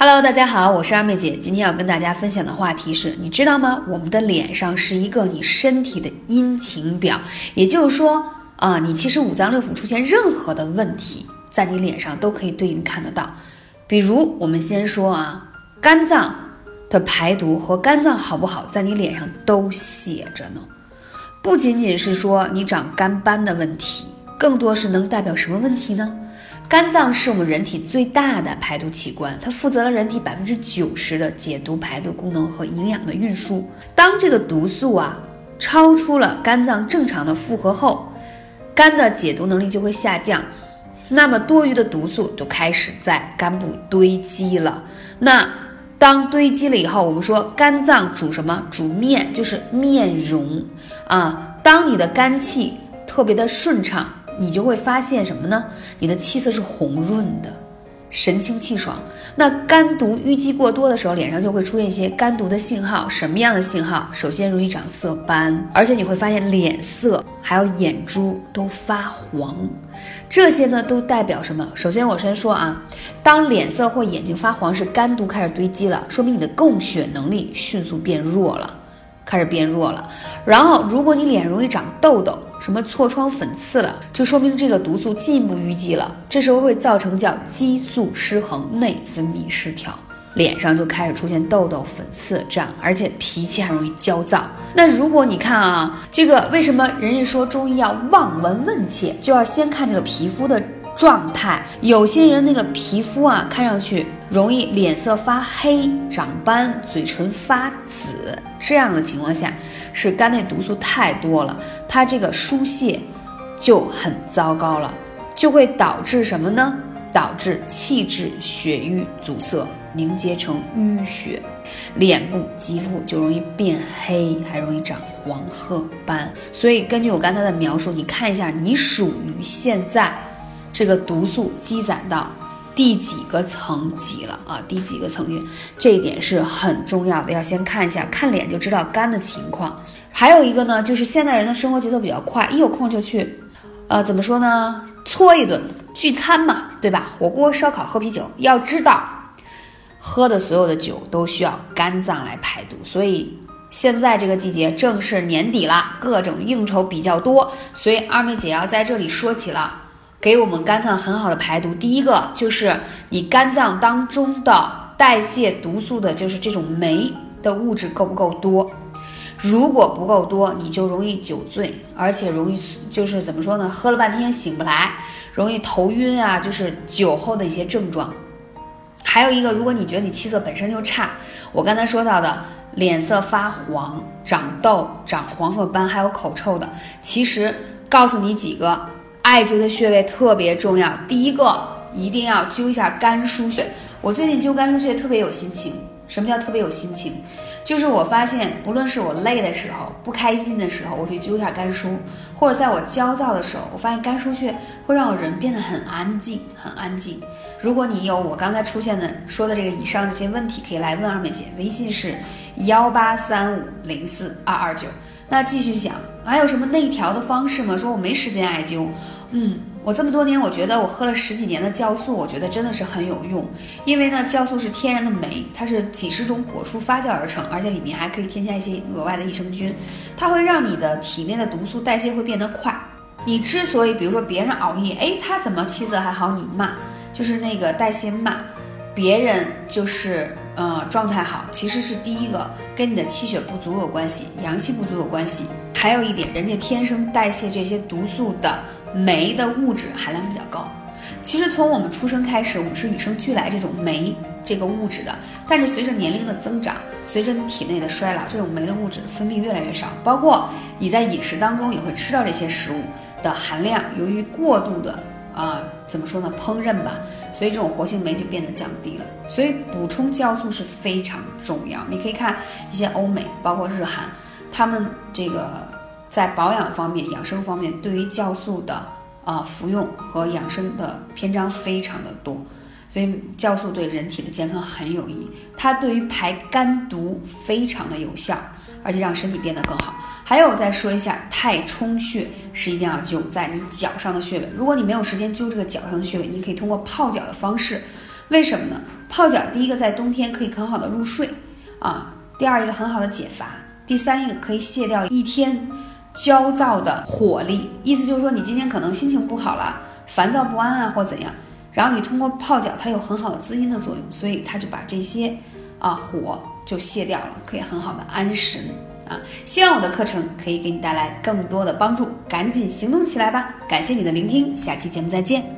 Hello，大家好，我是二妹姐。今天要跟大家分享的话题是，你知道吗？我们的脸上是一个你身体的阴晴表，也就是说啊，你其实五脏六腑出现任何的问题，在你脸上都可以对应看得到。比如，我们先说啊，肝脏的排毒和肝脏好不好，在你脸上都写着呢。不仅仅是说你长肝斑的问题，更多是能代表什么问题呢？肝脏是我们人体最大的排毒器官，它负责了人体百分之九十的解毒排毒功能和营养的运输。当这个毒素啊超出了肝脏正常的负荷后，肝的解毒能力就会下降，那么多余的毒素就开始在肝部堆积了。那当堆积了以后，我们说肝脏主什么？主面，就是面容啊。当你的肝气特别的顺畅。你就会发现什么呢？你的气色是红润的，神清气爽。那肝毒淤积过多的时候，脸上就会出现一些肝毒的信号。什么样的信号？首先容易长色斑，而且你会发现脸色还有眼珠都发黄。这些呢都代表什么？首先我先说啊，当脸色或眼睛发黄，是肝毒开始堆积了，说明你的供血能力迅速变弱了。开始变弱了，然后如果你脸容易长痘痘，什么痤疮、粉刺了，就说明这个毒素进一步淤积了，这时候会造成叫激素失衡、内分泌失调，脸上就开始出现痘痘、粉刺这样，而且脾气还容易焦躁。那如果你看啊，这个为什么人家说中医要望闻问切，就要先看这个皮肤的。状态，有些人那个皮肤啊，看上去容易脸色发黑、长斑、嘴唇发紫，这样的情况下，是肝内毒素太多了，它这个疏泄就很糟糕了，就会导致什么呢？导致气滞血瘀阻塞，凝结成淤血，脸部肌肤就容易变黑，还容易长黄褐斑。所以根据我刚才的描述，你看一下，你属于现在。这个毒素积攒到第几个层级了啊？第几个层级？这一点是很重要的，要先看一下，看脸就知道肝的情况。还有一个呢，就是现代人的生活节奏比较快，一有空就去，呃，怎么说呢？搓一顿聚餐嘛，对吧？火锅、烧烤、喝啤酒。要知道，喝的所有的酒都需要肝脏来排毒，所以现在这个季节正是年底了，各种应酬比较多，所以二妹姐要在这里说起了。给我们肝脏很好的排毒，第一个就是你肝脏当中的代谢毒素的，就是这种酶的物质够不够多？如果不够多，你就容易酒醉，而且容易就是怎么说呢？喝了半天醒不来，容易头晕啊，就是酒后的一些症状。还有一个，如果你觉得你气色本身就差，我刚才说到的脸色发黄、长痘、长黄褐斑，还有口臭的，其实告诉你几个。艾灸的穴位特别重要，第一个一定要灸一下肝腧穴。我最近灸肝腧穴特别有心情。什么叫特别有心情？就是我发现，不论是我累的时候、不开心的时候，我去灸一下肝腧，或者在我焦躁的时候，我发现肝腧穴会让我人变得很安静，很安静。如果你有我刚才出现的说的这个以上这些问题，可以来问二妹姐，微信是幺八三五零四二二九。那继续想，还有什么内调的方式吗？说我没时间艾灸。嗯，我这么多年，我觉得我喝了十几年的酵素，我觉得真的是很有用。因为呢，酵素是天然的酶，它是几十种果蔬发酵而成，而且里面还可以添加一些额外的益生菌，它会让你的体内的毒素代谢会变得快。你之所以，比如说别人熬夜，哎，他怎么气色还好，你慢，就是那个代谢慢，别人就是呃状态好，其实是第一个跟你的气血不足有关系，阳气不足有关系。还有一点，人家天生代谢这些毒素的。酶的物质含量比较高。其实从我们出生开始，我们是与生俱来这种酶这个物质的。但是随着年龄的增长，随着你体内的衰老，这种酶的物质分泌越来越少。包括你在饮食当中也会吃到这些食物的含量，由于过度的啊，怎么说呢，烹饪吧，所以这种活性酶就变得降低了。所以补充酵素是非常重要。你可以看一些欧美，包括日韩，他们这个。在保养方面、养生方面，对于酵素的啊服用和养生的篇章非常的多，所以酵素对人体的健康很有益。它对于排肝毒非常的有效，而且让身体变得更好。还有再说一下，太冲穴是一定要灸在你脚上的穴位。如果你没有时间灸这个脚上的穴位，你可以通过泡脚的方式。为什么呢？泡脚第一个在冬天可以很好的入睡啊，第二一个很好的解乏，第三一个可以卸掉一天焦躁的火力。意思就是说，你今天可能心情不好了，烦躁不安啊，或怎样，然后你通过泡脚，它有很好的滋阴的作用，所以它就把这些啊火就卸掉了，可以很好的安神啊。希望我的课程可以给你带来更多的帮助，赶紧行动起来吧！感谢你的聆听，下期节目再见。